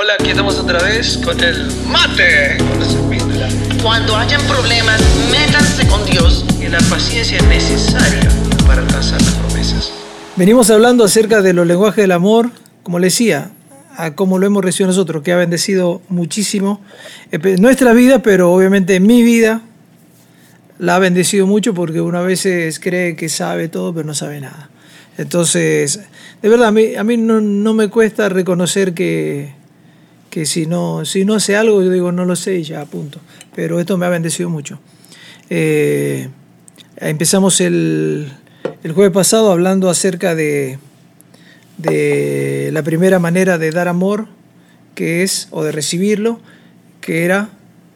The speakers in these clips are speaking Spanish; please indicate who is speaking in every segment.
Speaker 1: Hola, aquí estamos otra vez con el mate. Con la serpíndula.
Speaker 2: Cuando hayan problemas, métanse con Dios.
Speaker 1: Y la paciencia es necesaria para alcanzar las promesas.
Speaker 3: Venimos hablando acerca de los lenguajes del amor, como le decía, a cómo lo hemos recibido nosotros, que ha bendecido muchísimo eh, nuestra vida, pero obviamente mi vida la ha bendecido mucho porque uno a veces cree que sabe todo, pero no sabe nada. Entonces, de verdad, a mí, a mí no, no me cuesta reconocer que, que si no, si no sé algo, yo digo, no lo sé y ya, punto. Pero esto me ha bendecido mucho. Eh, empezamos el, el, jueves pasado hablando acerca de, de la primera manera de dar amor, que es, o de recibirlo, que era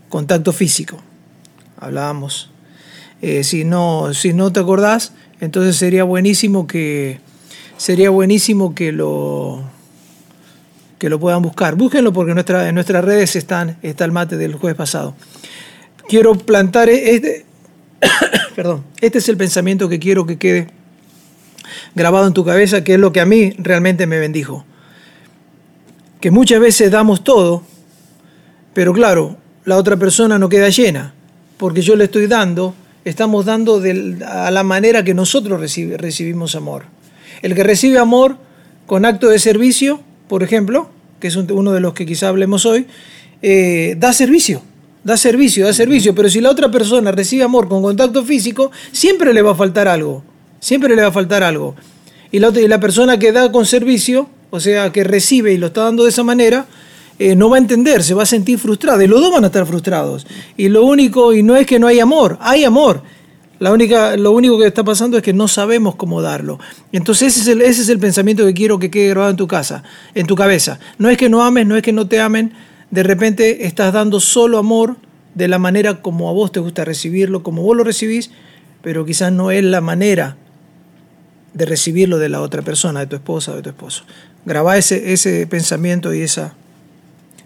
Speaker 3: contacto físico. Hablábamos. Eh, si, no, si no te acordás, entonces sería buenísimo que, sería buenísimo que lo que lo puedan buscar. Búsquenlo porque en, nuestra, en nuestras redes están, está el mate del jueves pasado. Quiero plantar e-, este, perdón, este es el pensamiento que quiero que quede grabado en tu cabeza, que es lo que a mí realmente me bendijo. Que muchas veces damos todo, pero claro, la otra persona no queda llena, porque yo le estoy dando, estamos dando a la manera que nosotros recibimos amor. El que recibe amor con acto de servicio, por ejemplo, que es uno de los que quizá hablemos hoy, eh, da servicio, da servicio, da servicio, pero si la otra persona recibe amor con contacto físico, siempre le va a faltar algo, siempre le va a faltar algo. Y la, y la persona que da con servicio, o sea, que recibe y lo está dando de esa manera, eh, no va a entender, se va a sentir frustrado, y los dos van a estar frustrados. Y lo único, y no es que no hay amor, hay amor, lo único que está pasando es que no sabemos cómo darlo. Entonces ese es, el, pensamiento que quiero que quede grabado en tu casa, en tu cabeza. No es que no ames, no es que no te amen. De repente estás dando solo amor de la manera como a vos te gusta recibirlo, como vos lo recibís, pero quizás no es la manera de recibirlo de la otra persona, de tu esposa de tu esposo. Graba ese, ese pensamiento y esa,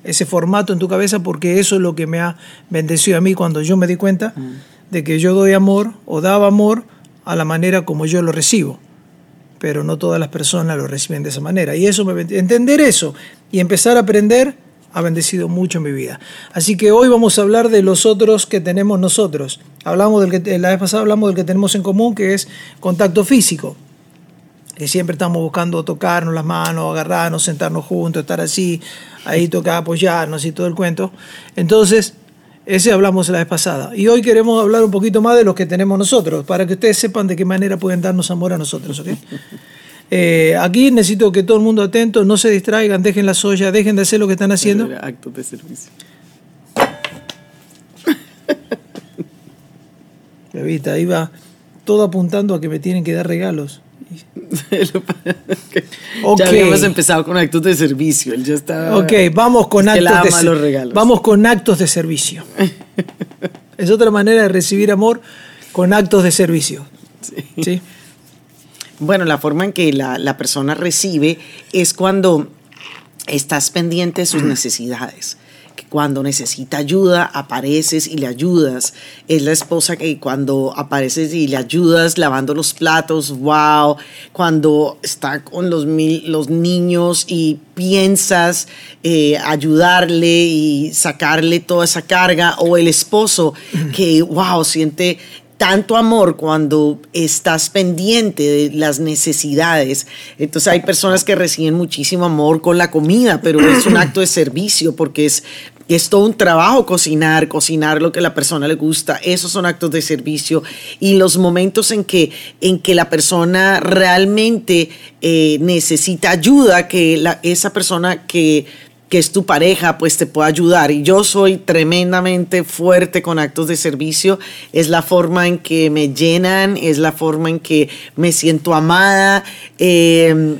Speaker 3: ese formato en tu cabeza porque eso es lo que me ha bendecido a mí cuando yo me di cuenta. Mm de que yo doy amor o daba amor a la manera como yo lo recibo. Pero no todas las personas lo reciben de esa manera. Y eso entender eso y empezar a aprender ha bendecido mucho mi vida. Así que hoy vamos a hablar de los otros que tenemos nosotros. Hablamos del que la vez pasada hablamos del que tenemos en común, que es contacto físico. Que siempre estamos buscando tocarnos las manos, agarrarnos, sentarnos juntos, estar así, ahí tocar, apoyarnos y todo el cuento. Entonces, ese hablamos la vez pasada. Y hoy queremos hablar un poquito más de los que tenemos nosotros, para que ustedes sepan de qué manera pueden darnos amor a nosotros. Eh, aquí necesito que todo el mundo atento, no se distraigan, dejen la soya, dejen de hacer lo que están haciendo.
Speaker 4: Actos de servicio.
Speaker 3: Viste, ahí va todo apuntando a que me tienen que dar regalos.
Speaker 4: Ya habíamos empezado con actos de servicio. Él ya está.
Speaker 3: Ok, vamos con actos de regalos. Vamos con actos de servicio. es otra manera de recibir amor con actos de servicio. Sí.
Speaker 4: Bueno, la forma en que la, la persona recibe es cuando estás pendiente de sus necesidades cuando necesita ayuda apareces y le ayudas. Es la esposa que cuando apareces y le ayudas lavando los platos, wow. Cuando está con los, los niños y piensas eh, ayudarle y sacarle toda esa carga. O el esposo que, wow, siente tanto amor cuando estás pendiente de las necesidades. Entonces hay personas que reciben muchísimo amor con la comida, pero es un acto de servicio porque es es todo un trabajo cocinar, cocinar lo que a la persona le gusta. Esos son actos de servicio. Y los momentos en que, en que la persona realmente eh, necesita ayuda, que esa persona que, que es tu pareja, pues te pueda ayudar. Y yo soy tremendamente fuerte con actos de servicio. Es la forma en que me llenan, es la forma en que me siento amada. Eh,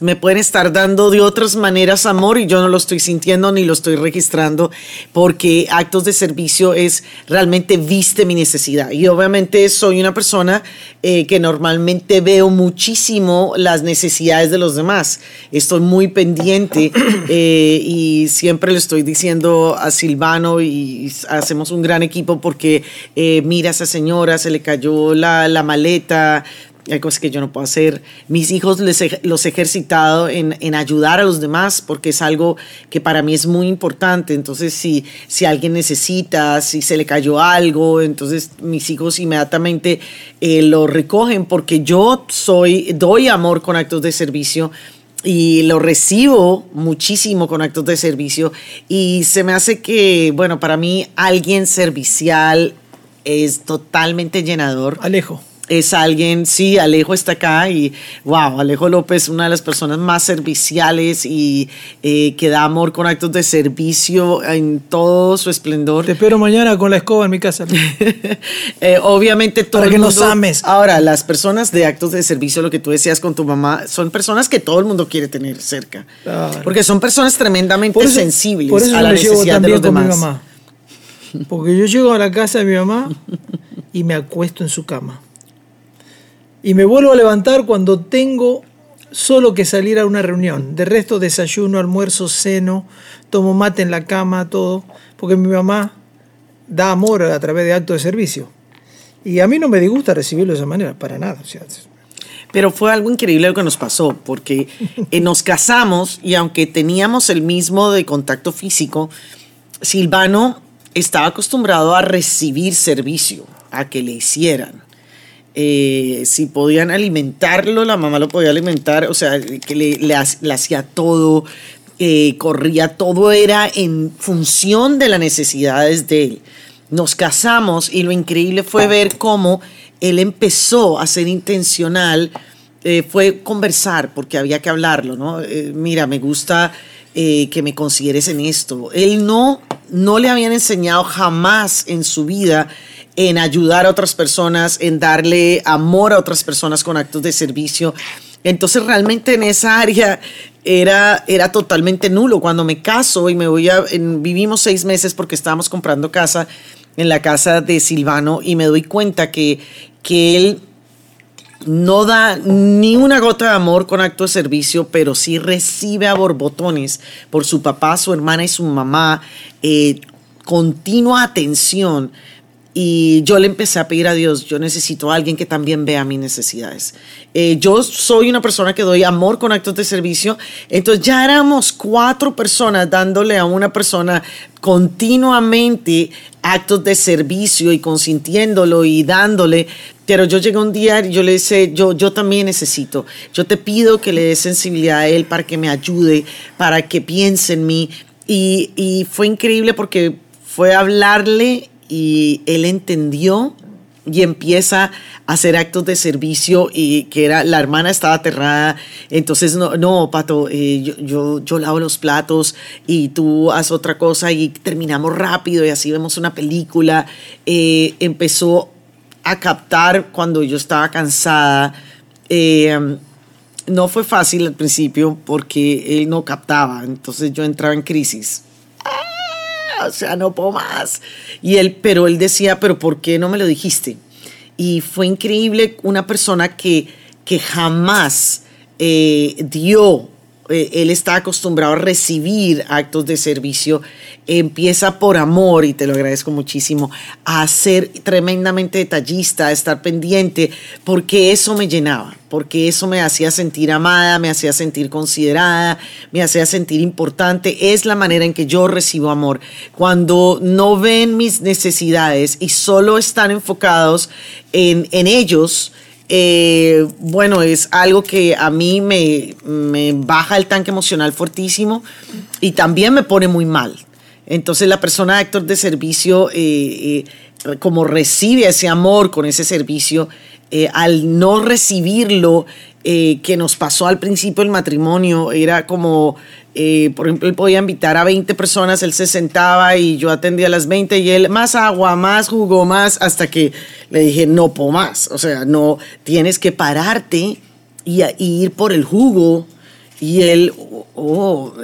Speaker 4: me pueden estar dando de otras maneras amor y yo no lo estoy sintiendo ni lo estoy registrando porque actos de servicio es realmente viste mi necesidad. Y obviamente soy una persona eh, que normalmente veo muchísimo las necesidades de los demás. Estoy muy pendiente eh, y siempre le estoy diciendo a Silvano y hacemos un gran equipo porque eh, mira a esa señora se le cayó la, la maleta hay cosas que yo no puedo hacer. Mis hijos les los he ejercitado en, en ayudar a los demás porque es algo que para mí es muy importante. Entonces, si, si alguien necesita, si se le cayó algo, entonces mis hijos inmediatamente eh, lo recogen porque yo soy, doy amor con actos de servicio y lo recibo muchísimo con actos de servicio y se me hace que, bueno, para mí alguien servicial es totalmente llenador
Speaker 3: Alejo.
Speaker 4: Es alguien, sí, Alejo está acá y wow, Alejo López, una de las personas más serviciales y eh, que da amor con actos de servicio en todo su esplendor.
Speaker 3: Te espero mañana con la escoba en mi casa.
Speaker 4: Eh, obviamente todo
Speaker 3: Para
Speaker 4: el
Speaker 3: que nos ames.
Speaker 4: Ahora, las personas de actos de servicio, lo que tú decías con tu mamá, son personas que todo el mundo quiere tener cerca.
Speaker 3: Claro.
Speaker 4: Porque son personas tremendamente
Speaker 3: Por eso-
Speaker 4: sensibles
Speaker 3: por eso
Speaker 4: a la necesidad de los
Speaker 3: con mi
Speaker 4: demás.
Speaker 3: mamá. Porque yo llego a la casa de mi mamá y me acuesto en su cama. Y me vuelvo a levantar cuando tengo solo que salir a una reunión. De resto, desayuno, almuerzo, ceno, tomo mate en la cama, todo. Porque mi mamá da amor a través de actos de servicio. Y a mí no me disgusta recibirlo de esa manera, para nada. O sea,
Speaker 4: Pero fue algo increíble lo que nos pasó, porque eh, nos casamos y aunque teníamos el mismo de contacto físico, Silvano estaba acostumbrado a recibir servicio, a que le hicieran. Eh, si podían alimentarlo, la mamá lo podía alimentar, o sea, que le, le ha- le hacía todo, eh, corría, todo era en función de las necesidades de él. Nos casamos y lo increíble fue ver cómo él empezó a ser intencional, eh, fue conversar, porque había que hablarlo, ¿no? Mira, me gusta que me consideres en esto. Él no, no le habían enseñado jamás en su vida en ayudar a otras personas, en darle amor a otras personas con actos de servicio. Entonces realmente en esa área era, era totalmente nulo. Cuando me caso y me voy a, en- vivimos seis meses porque estábamos comprando casa en la casa de Silvano y me doy cuenta que, que él no da ni una gota de amor con acto de servicio, pero sí recibe a borbotones por su papá, su hermana y su mamá, eh, continua atención. Y yo le empecé a pedir a Dios, yo necesito a alguien que también vea mis necesidades. Eh, yo soy una persona que doy amor con actos de servicio, entonces ya éramos cuatro personas dándole a una persona continuamente actos de servicio y consintiéndolo y dándole. Pero yo llegué un día y yo le dije, yo, yo también necesito, yo te pido que le des sensibilidad a él para que me ayude, para que piense en mí. Y, y fue increíble porque fue hablarle y él entendió y empieza a hacer actos de servicio y que era la hermana estaba aterrada. Entonces no no pato eh, yo, yo yo lavo los platos y tú haz otra cosa y terminamos rápido y así vemos una película. Eh, empezó a captar cuando yo estaba cansada. Eh, no fue fácil al principio porque él no captaba. Entonces yo entraba en crisis o sea, no puedo más. Y él, pero él decía, pero ¿por qué no me lo dijiste? Y fue increíble una persona que, que jamás eh, dio, eh, él está acostumbrado a recibir actos de servicio, empieza por amor, y te lo agradezco muchísimo, a ser tremendamente detallista, a estar pendiente, porque eso me llenaba, porque eso me hacía sentir amada, me hacía sentir considerada, me hacía sentir importante. Es la manera en que yo recibo amor. Cuando no ven mis necesidades y solo están enfocados en, en ellos, eh, bueno, es algo que a mí me, baja el tanque emocional fortísimo y también me pone muy mal. Entonces la persona de actor de servicio, eh, eh, como recibe ese amor con ese servicio, eh, al no recibirlo, eh, que nos pasó al principio del matrimonio, era como, eh, por ejemplo, él podía invitar a 20 personas, él se sentaba y yo atendía a las 20 y él más agua, más jugo, más, hasta que le dije, no puedo más, o sea, no, tienes que pararte y, y ir por el jugo. Y él, oh, oh,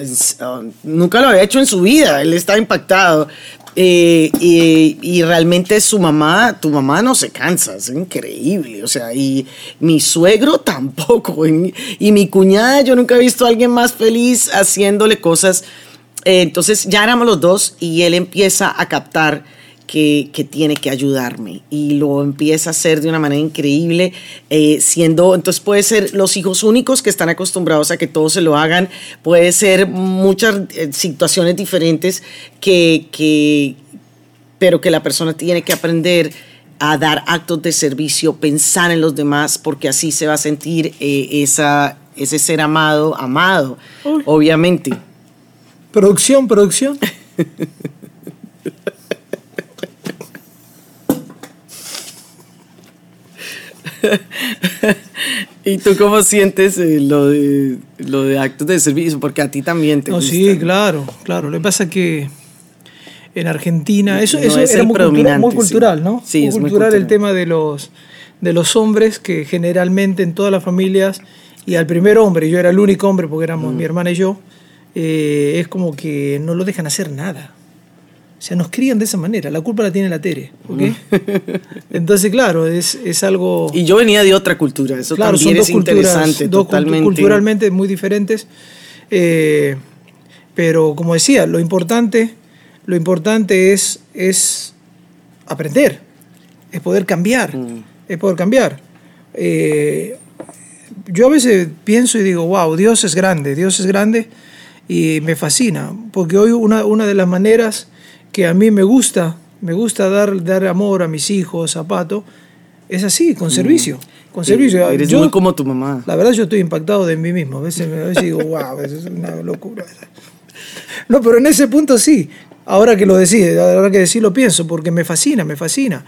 Speaker 4: nunca lo había hecho en su vida, él está impactado. Eh, y, realmente su mamá, tu mamá no se cansa, es increíble. O sea, y mi suegro tampoco. Y, y mi cuñada, yo nunca he visto a alguien más feliz haciéndole cosas. Eh, entonces ya éramos los dos y él empieza a captar que, que tiene que ayudarme y lo empieza a hacer de una manera increíble, eh, siendo, entonces puede ser los hijos únicos que están acostumbrados a que todos se lo hagan, puede ser muchas eh, situaciones diferentes que, que, pero que la persona tiene que aprender a dar actos de servicio, pensar en los demás, porque así se va a sentir eh, esa, ese ser amado, amado,
Speaker 3: Uy.
Speaker 4: obviamente.
Speaker 3: Producción, producción.
Speaker 4: ¿Y tú cómo sientes eh, lo, de, lo de actos de servicio? Porque a ti también te
Speaker 3: No,
Speaker 4: gusta.
Speaker 3: sí, claro, claro. Lo que pasa es que en Argentina, eso,
Speaker 4: No
Speaker 3: eso
Speaker 4: es
Speaker 3: era muy, cultura- muy
Speaker 4: sí.
Speaker 3: cultural, ¿no?
Speaker 4: Sí,
Speaker 3: muy
Speaker 4: es muy
Speaker 3: cultural el
Speaker 4: cultural.
Speaker 3: tema de los, de los hombres, que generalmente en todas las familias, y al primer hombre, yo era el único hombre porque éramos
Speaker 4: Mm.
Speaker 3: mi hermana y yo, eh, es como que no lo dejan hacer nada. O sea, nos crían de esa manera. La culpa la tiene la Tere, ¿ok? Entonces, claro, es, es algo...
Speaker 4: Y yo venía de otra cultura, eso
Speaker 3: Claro, son dos
Speaker 4: es
Speaker 3: culturas,
Speaker 4: interesante,
Speaker 3: dos
Speaker 4: totalmente.
Speaker 3: culturalmente muy diferentes. eh, pero como decía, lo importante, lo importante es, es aprender, es poder cambiar,
Speaker 4: Mm.
Speaker 3: es poder cambiar. Eh, yo a veces pienso y digo, wow, Dios es grande, Dios es grande y me fascina, porque hoy una, una de las maneras que a mí me gusta, me gusta dar, dar amor a mis hijos, a Pato, es así, con servicio. Con servicio.
Speaker 4: Mm. Eres
Speaker 3: Yo-
Speaker 4: muy como tu mamá.
Speaker 3: la verdad yo estoy impactado de mí mismo. A veces, a veces digo, wow, eso es una locura. No, pero en ese punto sí. Ahora que lo decís, ahora que decís lo pienso, porque me fascina, me fascina.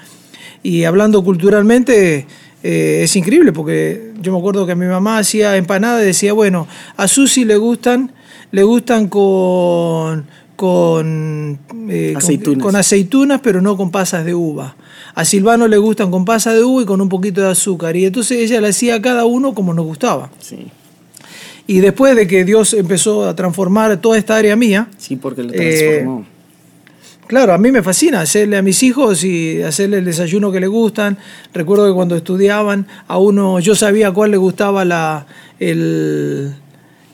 Speaker 3: Y hablando culturalmente, eh, es increíble, porque yo me acuerdo que mi mamá hacía empanadas y decía, bueno, a Susi le gustan, le gustan con, con, eh, con-
Speaker 4: Aceitunas.
Speaker 3: con aceitunas, pero no con pasas de uva. A Silvano le gustan con pasas de uva y con un poquito de azúcar. Y entonces ella le hacía a cada uno como nos gustaba.
Speaker 4: Sí,
Speaker 3: Y después de que Dios empezó a transformar toda esta área mía,
Speaker 4: sí, porque lo
Speaker 3: Eh,
Speaker 4: transformó.
Speaker 3: Claro, a mí me fascina hacerle a mis hijos y hacerle el desayuno que les gustan. Recuerdo que cuando estudiaban, a uno yo sabía cuál le gustaba la, el,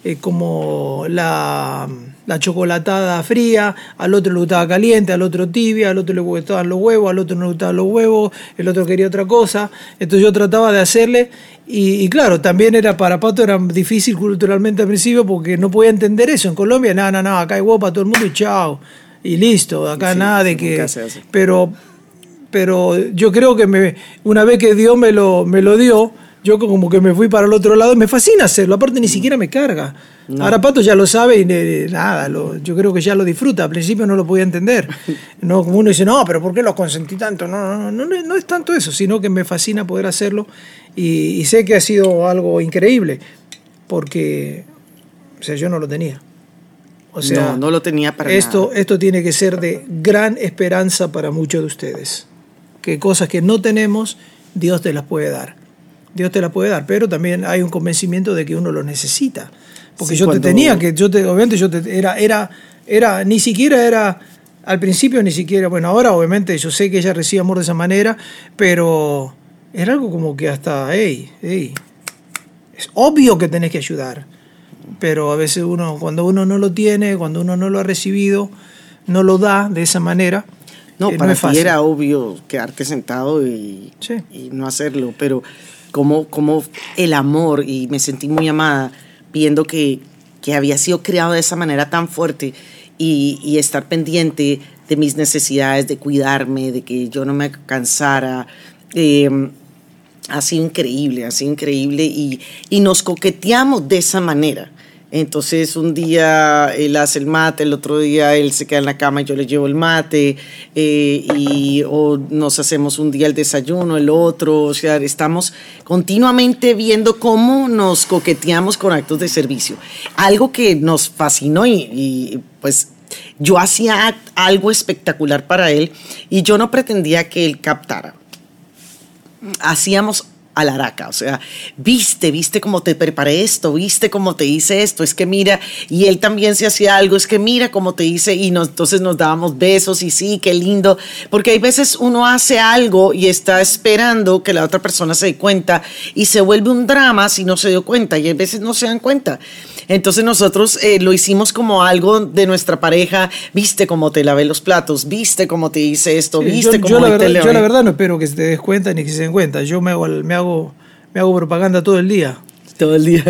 Speaker 3: eh, como la, la chocolatada fría, al otro le gustaba caliente, al otro tibia, al otro le gustaban los huevos, al otro no le gustaban los huevos, el otro quería otra cosa. Entonces yo trataba de hacerle y, y claro, también era para Pato era difícil culturalmente al principio porque no podía entender eso. En Colombia, no, no, no, acá hay huevo para todo el mundo y chao. Y listo, acá
Speaker 4: Sí,
Speaker 3: nada de que... Pero, pero yo creo que me, una vez que Dios me lo, me lo dio, yo como que me fui para el otro lado y me fascina hacerlo, aparte ni siquiera me carga. Ahora Pato ya lo sabe y ne- nada, lo- yo creo que ya lo disfruta, al principio no lo podía entender. No, como uno dice, no, pero ¿por qué los consentí tanto? No, no, no, no, no es tanto eso, sino que me fascina poder hacerlo y, y sé que ha sido algo increíble, porque o sea, yo no lo tenía. O sea,
Speaker 4: no, no lo tenía para
Speaker 3: esto,
Speaker 4: nada.
Speaker 3: esto tiene que ser de gran esperanza para muchos de ustedes. Que cosas que no tenemos, Dios te las puede dar. Dios te las puede dar, pero también hay un convencimiento de que uno lo necesita. Porque
Speaker 4: Sí,
Speaker 3: yo
Speaker 4: cuando-
Speaker 3: te tenía que, yo te, obviamente yo te, era, era, era, ni siquiera era, al principio ni siquiera, bueno, ahora obviamente yo sé que ella recibe amor de esa manera, pero era algo como que hasta, hey, hey, es obvio que tenés que ayudar, pero a veces uno, cuando uno no lo tiene, cuando uno no lo ha recibido, no lo da de esa manera.
Speaker 4: No,
Speaker 3: eh,
Speaker 4: para
Speaker 3: es
Speaker 4: ti
Speaker 3: fácil.
Speaker 4: era obvio quedarte sentado y,
Speaker 3: Sí.
Speaker 4: y no hacerlo, pero como, como el amor, y me sentí muy amada viendo que, que había sido creado de esa manera tan fuerte y, y estar pendiente de mis necesidades, de cuidarme, de que yo no me cansara. eh, ha sido increíble, ha sido increíble y, y nos coqueteamos de esa manera. Entonces un día él hace el mate, el otro día él se queda en la cama y yo le llevo el mate, eh, y, o nos hacemos un día el desayuno, el otro, o sea, estamos continuamente viendo cómo nos coqueteamos con actos de servicio. Algo que nos fascinó y, y, pues yo hacía algo espectacular para él y yo no pretendía que él captara hacíamos a la araca. O sea, viste, viste cómo te preparé esto, viste cómo te hice esto, es que mira, y él también se hacía algo, es que mira cómo te hice, y nos, entonces nos dábamos besos y sí, qué lindo, porque hay veces uno hace algo y está esperando que la otra persona se dé cuenta y se vuelve un drama si no se dio cuenta, y hay veces no se dan cuenta. Entonces nosotros eh, lo hicimos como algo de nuestra pareja, viste cómo te lavé los platos, viste cómo te hice esto, viste
Speaker 3: yo,
Speaker 4: cómo
Speaker 3: yo la
Speaker 4: te
Speaker 3: verdad,
Speaker 4: lavé.
Speaker 3: yo la verdad no espero que se te des cuenta ni que se den cuenta. Yo me hago, me hago, me hago propaganda todo el día.
Speaker 4: todo el día.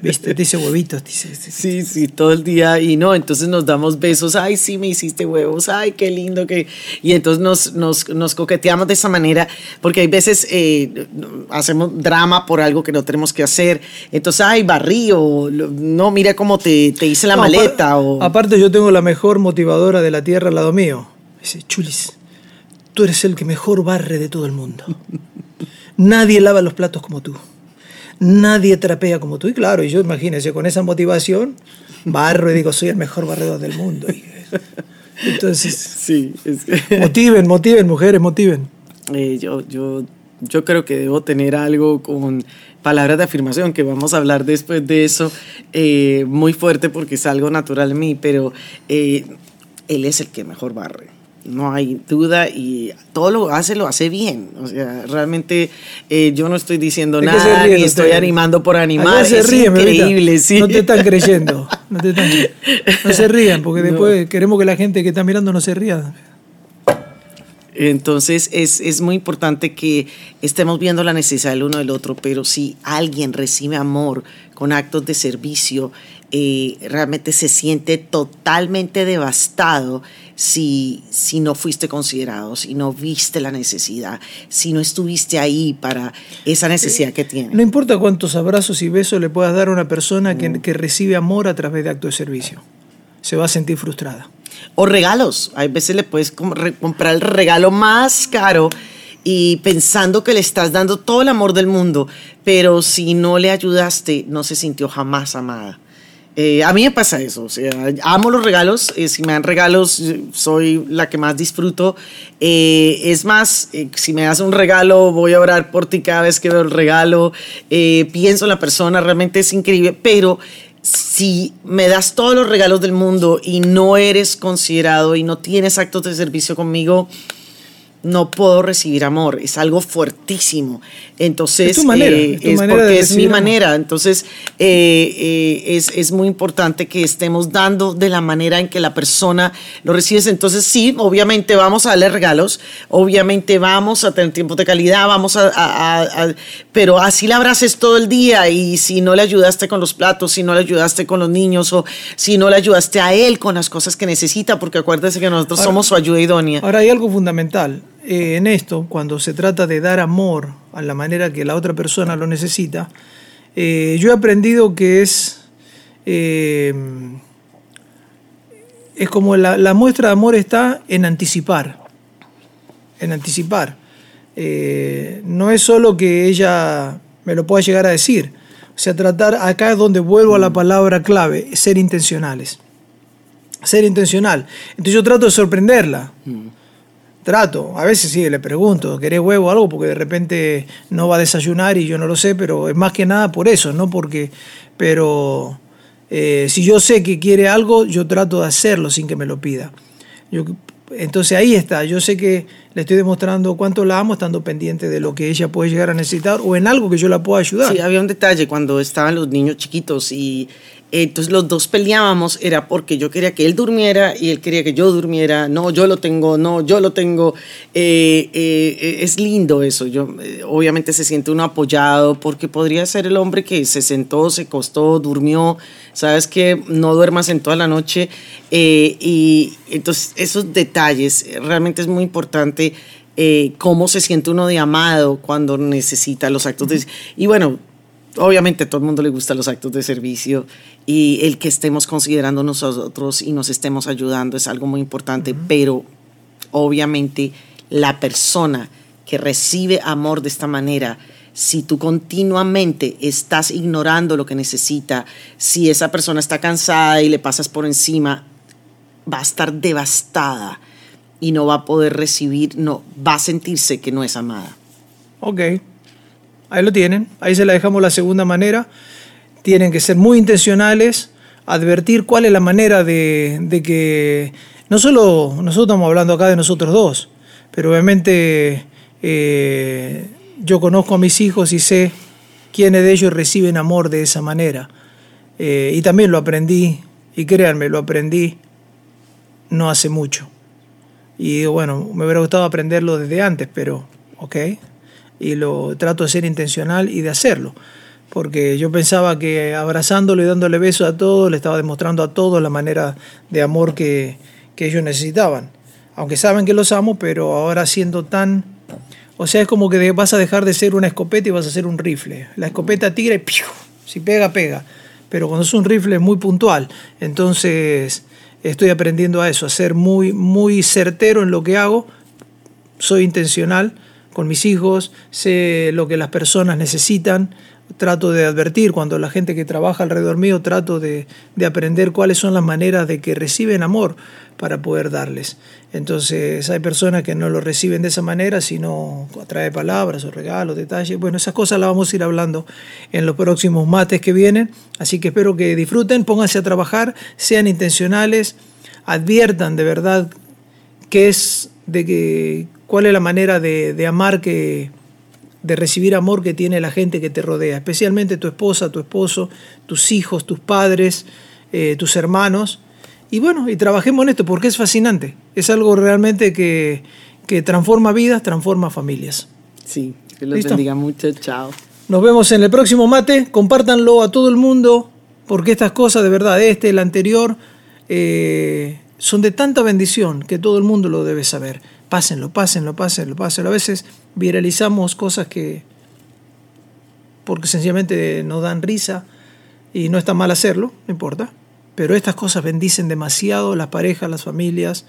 Speaker 3: ¿Viste? Te hice huevitos. Te hice, te hice-
Speaker 4: Sí, sí, todo el día y no, entonces nos damos besos, ay, sí, me hiciste huevos, ay, qué lindo que... Y entonces nos, nos, nos coqueteamos de esa manera, porque hay veces eh, hacemos drama por algo que no tenemos que hacer, entonces, ay, barrí, o no, mira cómo te, te hice la
Speaker 3: No,
Speaker 4: maleta,
Speaker 3: apar-
Speaker 4: o...
Speaker 3: Aparte yo tengo la mejor motivadora de la tierra al lado mío. Dice, Chulis, tú eres el que mejor barre de todo el mundo. Nadie lava los platos como tú. Nadie trapea como tú. Y claro, y yo imagínense, con esa motivación, barro y digo, soy el mejor barredor del mundo. Y, entonces,
Speaker 4: Sí, es que-
Speaker 3: motiven, motiven, mujeres, motiven.
Speaker 4: Eh, yo, yo, yo creo que debo tener algo con palabras de afirmación, que vamos a hablar después de eso, eh, muy fuerte porque es algo natural en mí, pero eh, él es el que mejor barre. No hay duda y todo lo hace, lo hace bien. O sea, realmente eh, yo no estoy diciendo
Speaker 3: ¿De qué se
Speaker 4: nada
Speaker 3: ríen
Speaker 4: ni estoy animando por animar.
Speaker 3: Allá se
Speaker 4: es
Speaker 3: ríen,
Speaker 4: increíble, sí.
Speaker 3: No te están creyendo. No, te están- no se rían, porque después queremos que la gente que está mirando no se ría.
Speaker 4: Entonces es, es muy importante que estemos viendo la necesidad del uno del otro, pero si alguien recibe amor con actos de servicio, eh, realmente se siente totalmente devastado si, si no fuiste considerado, si no viste la necesidad, si no estuviste ahí para esa necesidad que tiene.
Speaker 3: No importa cuántos abrazos y besos le puedas dar a una persona
Speaker 4: Mm.
Speaker 3: que, que recibe amor a través de actos de servicio. Se va a sentir frustrada.
Speaker 4: O regalos. Hay veces le puedes comprar el regalo más caro y pensando que le estás dando todo el amor del mundo, pero si no le ayudaste, no se sintió jamás amada. Eh, a mí me pasa eso, o sea, amo los regalos, eh, si me dan regalos soy la que más disfruto. Eh, es más, si me das un regalo voy a orar por ti cada vez que veo el regalo, pienso en la persona, realmente es increíble, pero si me das todos los regalos del mundo y no eres considerado y no tienes actos de servicio conmigo, no puedo recibir amor. Es algo fuertísimo. Entonces,
Speaker 3: Es tu manera,
Speaker 4: eh,
Speaker 3: es tu
Speaker 4: es
Speaker 3: manera de
Speaker 4: porque es mi
Speaker 3: amor.
Speaker 4: manera. Entonces, eh, eh, es, es muy importante que estemos dando de la manera en que la persona lo recibe. Entonces, sí, obviamente vamos a darle regalos, obviamente vamos a tener tiempos de calidad, vamos a, a- a- a- pero así la abraces todo el día y si no le ayudaste con los platos, si no le ayudaste con los niños o si no le ayudaste a él con las cosas que necesita, porque acuérdese que nosotros
Speaker 3: Ahora-
Speaker 4: somos su ayuda idónea.
Speaker 3: Ahora hay algo fundamental eh, en esto, cuando se trata de dar amor a la manera que la otra persona lo necesita. eh, yo he aprendido que es, eh, es como la, la muestra de amor está en anticipar, en anticipar. No es solo que ella me lo pueda llegar a decir, o sea, tratar, acá es donde vuelvo a la palabra clave, ser intencionales. Ser intencional. Entonces yo trato de sorprenderla. Trato, a veces sí, le pregunto, ¿querés huevo o algo? Porque de repente no va a desayunar y yo no lo sé, pero es más que nada por eso, no porque, pero eh, si yo sé que quiere algo, yo trato de hacerlo sin que me lo pida. Entonces ahí está, yo sé que le estoy demostrando cuánto la amo estando pendiente de lo que ella puede llegar a necesitar o en algo que yo la pueda ayudar.
Speaker 4: Sí, había un detalle cuando estaban los niños chiquitos y entonces los dos peleábamos, era porque yo quería que él durmiera y él quería que yo durmiera, no, yo lo tengo, no, yo lo tengo. Eh, eh, es lindo eso, yo, eh, obviamente se siente uno apoyado porque podría ser el hombre que se sentó, se costó, durmió, sabes que no duermas en toda la noche. Eh, y entonces esos detalles, realmente es muy importante cómo se siente uno de amado cuando necesita los actos de... Y bueno, obviamente a todo el mundo le gustan los actos de servicio y el que estemos considerando nosotros y nos estemos ayudando es algo muy importante, pero obviamente la persona que recibe amor de esta manera, si tú continuamente estás ignorando lo que necesita, si esa persona está cansada y le pasas por encima, va a estar devastada y no va a poder recibir, no, va a sentirse que no es amada.
Speaker 3: Ok. Ahí lo tienen. Ahí se la dejamos la segunda manera. Tienen que ser muy intencionales, advertir cuál es la manera de, de que, no solo nosotros estamos hablando acá de nosotros dos, pero obviamente eh, yo conozco a mis hijos y sé quiénes de ellos reciben amor de esa manera. Eh, y también lo aprendí, y créanme, lo aprendí no hace mucho. Y bueno, me hubiera gustado aprenderlo desde antes, pero ok. Y lo trato de ser intencional y de hacerlo. Porque yo pensaba que abrazándolo y dándole besos a todos, le estaba demostrando a todos la manera de amor que, que ellos necesitaban. Aunque saben que los amo, pero ahora siendo tan... O sea, es como que vas a dejar de ser una escopeta y vas a ser un rifle. La escopeta tira y ¡piu! si pega, pega. Pero cuando es un rifle es muy puntual. Entonces estoy aprendiendo a eso, a ser muy, muy certero en lo que hago. Soy intencional con mis hijos, sé lo que las personas necesitan, trato de advertir cuando la gente que trabaja alrededor mío, trato de, de, aprender cuáles son las maneras de que reciben amor para poder darles. Entonces hay personas que no lo reciben de esa manera, sino a través de palabras o regalos, detalles. Bueno, esas cosas las vamos a ir hablando en los próximos mates que vienen. Así que espero que disfruten, pónganse a trabajar, sean intencionales, adviertan de verdad qué es de que cuál es la manera de, de amar que de recibir amor que tiene la gente que te rodea, especialmente tu esposa, tu esposo, tus hijos, tus padres, eh, tus hermanos. Y bueno, y trabajemos en esto porque es fascinante. Es algo realmente que, que transforma vidas, transforma familias.
Speaker 4: Sí, que los bendiga mucho. Chao.
Speaker 3: Nos vemos en el próximo mate. Compártanlo a todo el mundo porque estas cosas, de verdad, este, el anterior, eh, son de tanta bendición que todo el mundo lo debe saber pásenlo, pásenlo, pásenlo, pásenlo. A veces viralizamos cosas que, porque sencillamente nos dan risa y no está mal hacerlo, no importa. Pero estas cosas bendicen demasiado las parejas, las familias,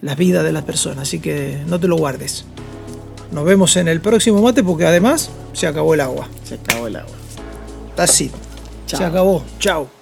Speaker 3: las vidas de las personas. Así que no te lo guardes. Nos vemos en el próximo mate porque además se acabó el agua.
Speaker 4: Se acabó el agua.
Speaker 3: Así. Se acabó. Chao.